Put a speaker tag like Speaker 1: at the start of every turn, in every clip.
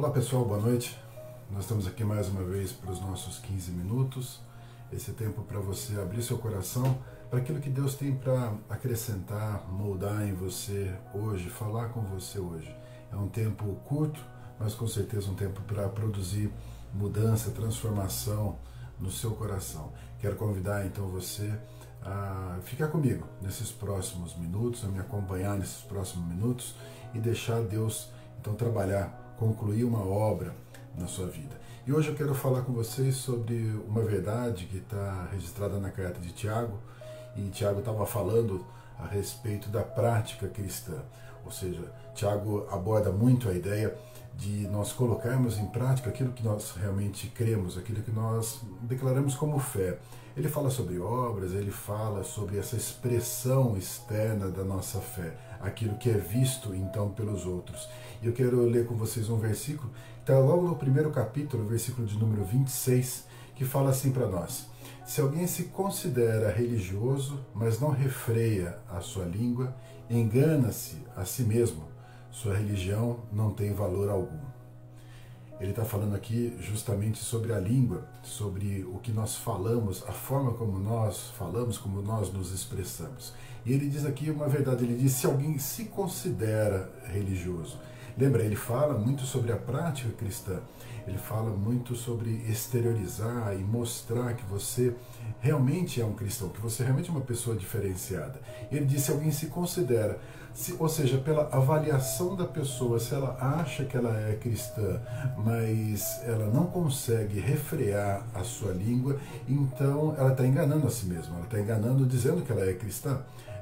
Speaker 1: Olá pessoal, boa noite. Nós estamos aqui mais uma vez para os nossos 15 minutos. Esse tempo para você abrir seu coração para aquilo que Deus tem para acrescentar, moldar em você hoje, falar com você hoje. É um tempo curto, mas com certeza um tempo para produzir mudança, transformação no seu coração. Quero convidar então você a ficar comigo nesses próximos minutos, a me acompanhar nesses próximos minutos e deixar Deus então trabalhar, concluir uma obra na sua vida. E hoje eu quero falar com vocês sobre uma verdade que está registrada na carta de Tiago, e Tiago estava falando a respeito da prática cristã. Ou seja, Tiago aborda muito a ideia de nós colocarmos em prática aquilo que nós realmente cremos, aquilo que nós declaramos como fé. Ele fala sobre obras, ele fala sobre essa expressão externa da nossa fé, aquilo que é visto então pelos outros. E eu quero ler com vocês um versículo está logo no primeiro capítulo, versículo de número 26, que fala assim para nós: Se alguém se considera religioso, mas não refreia a sua língua, engana-se a si mesmo sua religião não tem valor algum. Ele está falando aqui justamente sobre a língua, sobre o que nós falamos, a forma como nós falamos, como nós nos expressamos. E ele diz aqui uma verdade: ele diz, se alguém se considera religioso. Lembra, ele fala muito sobre a prática cristã, ele fala muito sobre exteriorizar e mostrar que você realmente é um cristão, que você realmente é uma pessoa diferenciada. Ele diz: se alguém se considera se, ou seja, pela avaliação da pessoa, se ela acha que ela é cristã, mas ela não consegue refrear a sua língua, então ela está enganando a si mesma, ela está enganando dizendo que ela é cristã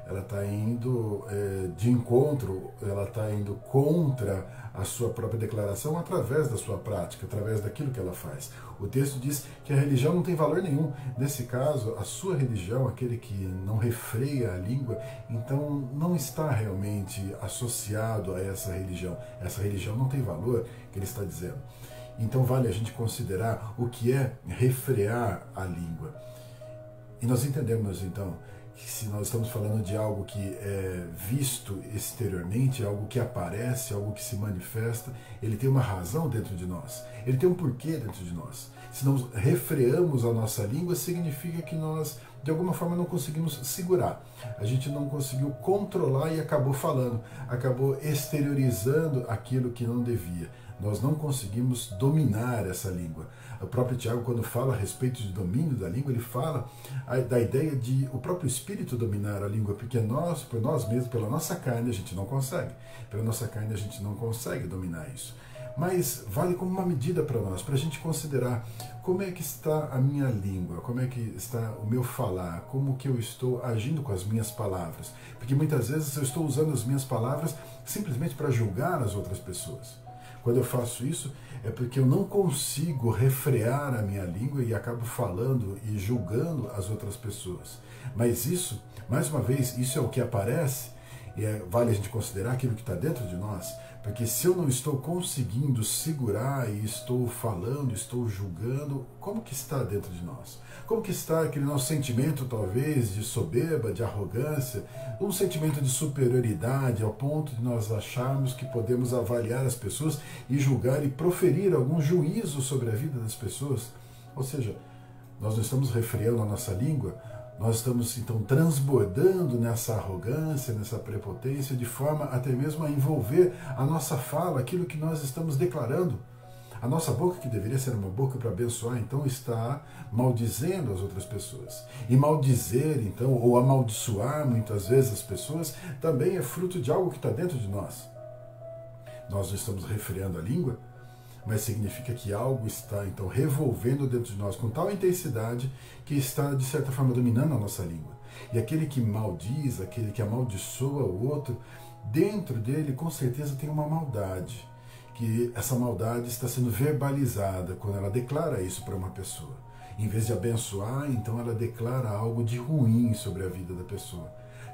Speaker 1: ela está indo é, de encontro, ela está indo contra a sua própria declaração através da sua prática, através daquilo que ela faz. O texto diz que a religião não tem valor nenhum. Nesse caso, a sua religião, aquele que não refreia a língua, então não está realmente associado a essa religião. Essa religião não tem valor, que ele está dizendo. Então vale a gente considerar o que é refrear a língua. E nós entendemos então se nós estamos falando de algo que é visto exteriormente, algo que aparece, algo que se manifesta, ele tem uma razão dentro de nós, ele tem um porquê dentro de nós. Se nós refreamos a nossa língua, significa que nós, de alguma forma, não conseguimos segurar. A gente não conseguiu controlar e acabou falando, acabou exteriorizando aquilo que não devia. Nós não conseguimos dominar essa língua. O próprio Tiago, quando fala a respeito de domínio da língua, ele fala da ideia de o próprio Espírito dominar a língua, porque nós, por nós mesmos, pela nossa carne, a gente não consegue. Pela nossa carne, a gente não consegue dominar isso. Mas vale como uma medida para nós, para a gente considerar como é que está a minha língua, como é que está o meu falar, como que eu estou agindo com as minhas palavras. Porque muitas vezes eu estou usando as minhas palavras simplesmente para julgar as outras pessoas. Quando eu faço isso, é porque eu não consigo refrear a minha língua e acabo falando e julgando as outras pessoas. Mas isso, mais uma vez, isso é o que aparece, e é, vale a gente considerar aquilo que está dentro de nós, porque se eu não estou conseguindo segurar e estou falando, estou julgando, como que está dentro de nós? Como que está aquele nosso sentimento, talvez, de soberba, de arrogância, um sentimento de superioridade, ao ponto de nós acharmos que podemos avaliar as pessoas e julgar e proferir algum juízo sobre a vida das pessoas? Ou seja, nós não estamos refreando a nossa língua, nós estamos então transbordando nessa arrogância, nessa prepotência, de forma até mesmo a envolver a nossa fala, aquilo que nós estamos declarando. A nossa boca, que deveria ser uma boca para abençoar, então está maldizendo as outras pessoas. E maldizer, então, ou amaldiçoar muitas vezes as pessoas, também é fruto de algo que está dentro de nós. Nós não estamos refreando a língua, mas significa que algo está, então, revolvendo dentro de nós com tal intensidade que está, de certa forma, dominando a nossa língua. E aquele que maldiz, aquele que amaldiçoa o outro, dentro dele, com certeza, tem uma maldade que essa maldade está sendo verbalizada quando ela declara isso para uma pessoa. Em vez de abençoar, então ela declara algo de ruim sobre a vida da pessoa.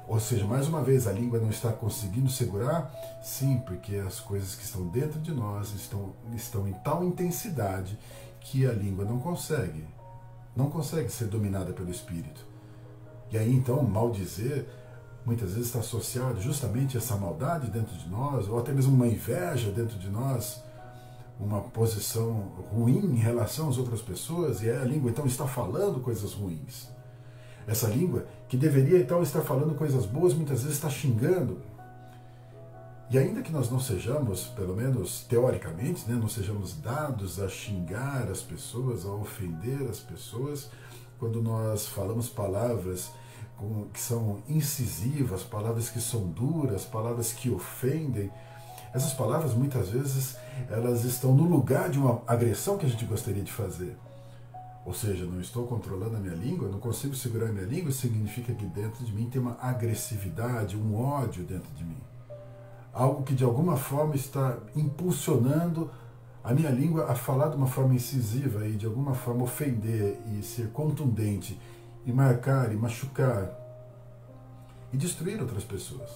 Speaker 1: Ou seja, mais uma vez, a língua não está conseguindo segurar? Sim, porque as coisas que estão dentro de nós estão, estão em tal intensidade que a língua não consegue, não consegue ser dominada pelo Espírito. E aí então, maldizer muitas vezes está associado justamente a essa maldade dentro de nós, ou até mesmo uma inveja dentro de nós, uma posição ruim em relação às outras pessoas e a língua então está falando coisas ruins. Essa língua que deveria então estar falando coisas boas, muitas vezes está xingando. E ainda que nós não sejamos, pelo menos teoricamente, né, não sejamos dados a xingar as pessoas, a ofender as pessoas, quando nós falamos palavras que são incisivas, palavras que são duras, palavras que ofendem, essas palavras muitas vezes elas estão no lugar de uma agressão que a gente gostaria de fazer. Ou seja, não estou controlando a minha língua, não consigo segurar a minha língua, significa que dentro de mim tem uma agressividade, um ódio dentro de mim. Algo que de alguma forma está impulsionando a minha língua a falar de uma forma incisiva e de alguma forma ofender e ser contundente e marcar e machucar e destruir outras pessoas.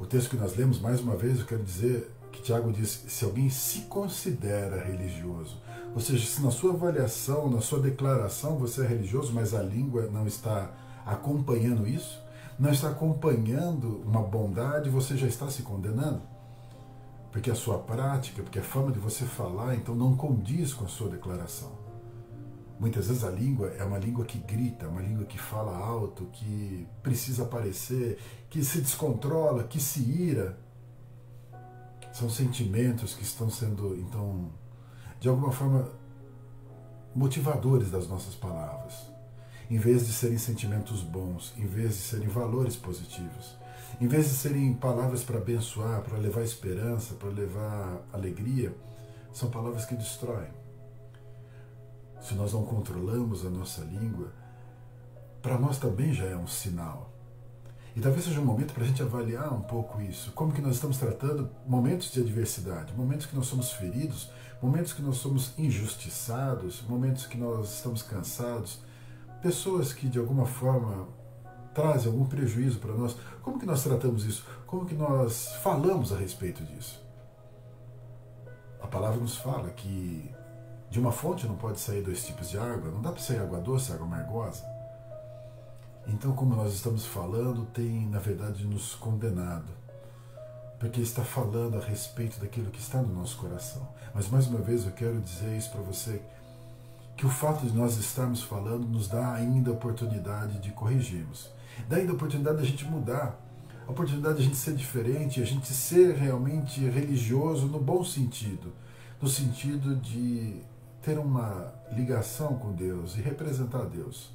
Speaker 1: O texto que nós lemos, mais uma vez, eu quero dizer que Tiago diz: se alguém se considera religioso, ou seja, se na sua avaliação, na sua declaração você é religioso, mas a língua não está acompanhando isso, não está acompanhando uma bondade, você já está se condenando. Porque a sua prática, porque a forma de você falar, então não condiz com a sua declaração. Muitas vezes a língua é uma língua que grita, uma língua que fala alto, que precisa aparecer, que se descontrola, que se ira. São sentimentos que estão sendo, então, de alguma forma, motivadores das nossas palavras. Em vez de serem sentimentos bons, em vez de serem valores positivos, em vez de serem palavras para abençoar, para levar esperança, para levar alegria, são palavras que destroem se nós não controlamos a nossa língua, para nós também já é um sinal. E talvez seja um momento para a gente avaliar um pouco isso. Como que nós estamos tratando momentos de adversidade, momentos que nós somos feridos, momentos que nós somos injustiçados, momentos que nós estamos cansados, pessoas que de alguma forma trazem algum prejuízo para nós. Como que nós tratamos isso? Como que nós falamos a respeito disso? A palavra nos fala que de uma fonte não pode sair dois tipos de água, não dá para sair água doce água amargosa. Então, como nós estamos falando, tem, na verdade, nos condenado. Porque está falando a respeito daquilo que está no nosso coração. Mas, mais uma vez, eu quero dizer isso para você: que o fato de nós estarmos falando nos dá ainda a oportunidade de corrigirmos. Dá ainda a oportunidade de a gente mudar. A oportunidade de a gente ser diferente, a gente ser realmente religioso no bom sentido. No sentido de ter uma ligação com Deus e representar Deus.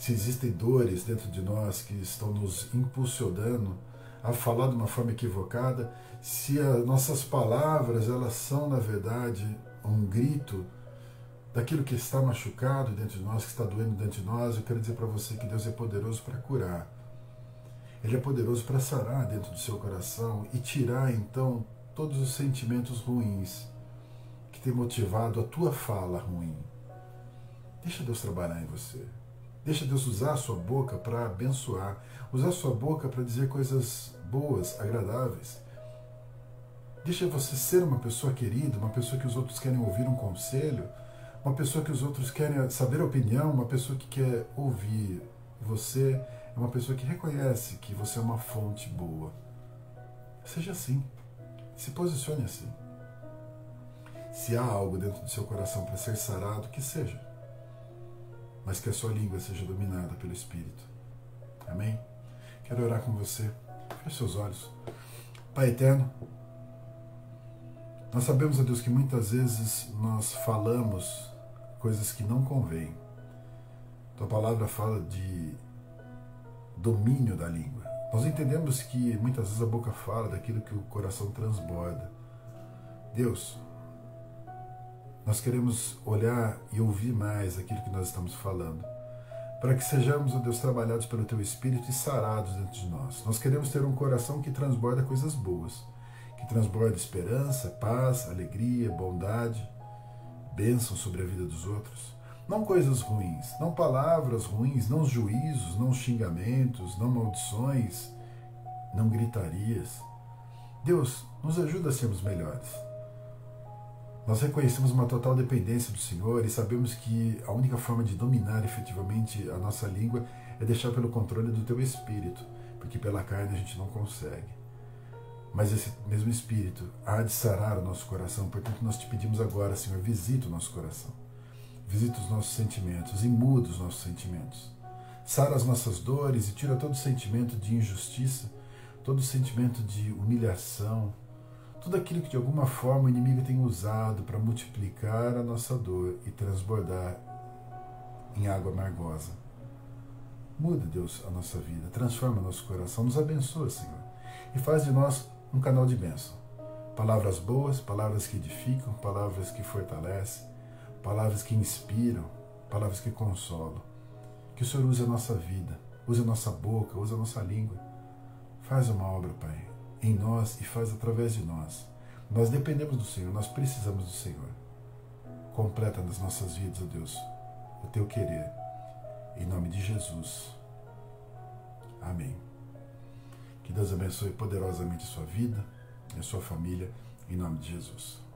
Speaker 1: Se existem dores dentro de nós que estão nos impulsionando a falar de uma forma equivocada, se as nossas palavras elas são na verdade um grito daquilo que está machucado dentro de nós, que está doendo dentro de nós, eu quero dizer para você que Deus é poderoso para curar. Ele é poderoso para sarar dentro do seu coração e tirar então todos os sentimentos ruins que tem motivado a tua fala ruim. Deixa Deus trabalhar em você. Deixa Deus usar a sua boca para abençoar, usar a sua boca para dizer coisas boas, agradáveis. Deixa você ser uma pessoa querida, uma pessoa que os outros querem ouvir um conselho, uma pessoa que os outros querem saber a opinião, uma pessoa que quer ouvir. Você é uma pessoa que reconhece que você é uma fonte boa. Seja assim. Se posicione assim. Se há algo dentro do seu coração para ser sarado, que seja. Mas que a sua língua seja dominada pelo Espírito. Amém? Quero orar com você. Feche seus olhos. Pai eterno, nós sabemos, a Deus, que muitas vezes nós falamos coisas que não convêm. Tua palavra fala de domínio da língua. Nós entendemos que muitas vezes a boca fala daquilo que o coração transborda. Deus, nós queremos olhar e ouvir mais aquilo que nós estamos falando, para que sejamos, ó Deus, trabalhados pelo Teu Espírito e sarados dentro de nós. Nós queremos ter um coração que transborda coisas boas, que transborda esperança, paz, alegria, bondade, bênção sobre a vida dos outros. Não coisas ruins, não palavras ruins, não juízos, não xingamentos, não maldições, não gritarias. Deus, nos ajuda a sermos melhores. Nós reconhecemos uma total dependência do Senhor e sabemos que a única forma de dominar efetivamente a nossa língua é deixar pelo controle do teu espírito, porque pela carne a gente não consegue. mas esse mesmo Espírito há de sarar o nosso coração. Portanto, nós te pedimos agora, Senhor, visita o nosso coração. Visita os nossos sentimentos e muda os nossos sentimentos. Sara as nossas dores e tira todo sentimento de injustiça, todo sentimento de humilhação, tudo aquilo que de alguma forma o inimigo tem usado para multiplicar a nossa dor e transbordar em água amargosa. Muda, Deus, a nossa vida, transforma nosso coração, nos abençoa, Senhor, e faz de nós um canal de bênção. Palavras boas, palavras que edificam, palavras que fortalecem, palavras que inspiram, palavras que consolam. Que o Senhor use a nossa vida, use a nossa boca, use a nossa língua. Faz uma obra, Pai, em nós e faz através de nós. Nós dependemos do Senhor, nós precisamos do Senhor. Completa nas nossas vidas, ó Deus, o teu querer. Em nome de Jesus. Amém. Que Deus abençoe poderosamente a sua vida e a sua família, em nome de Jesus.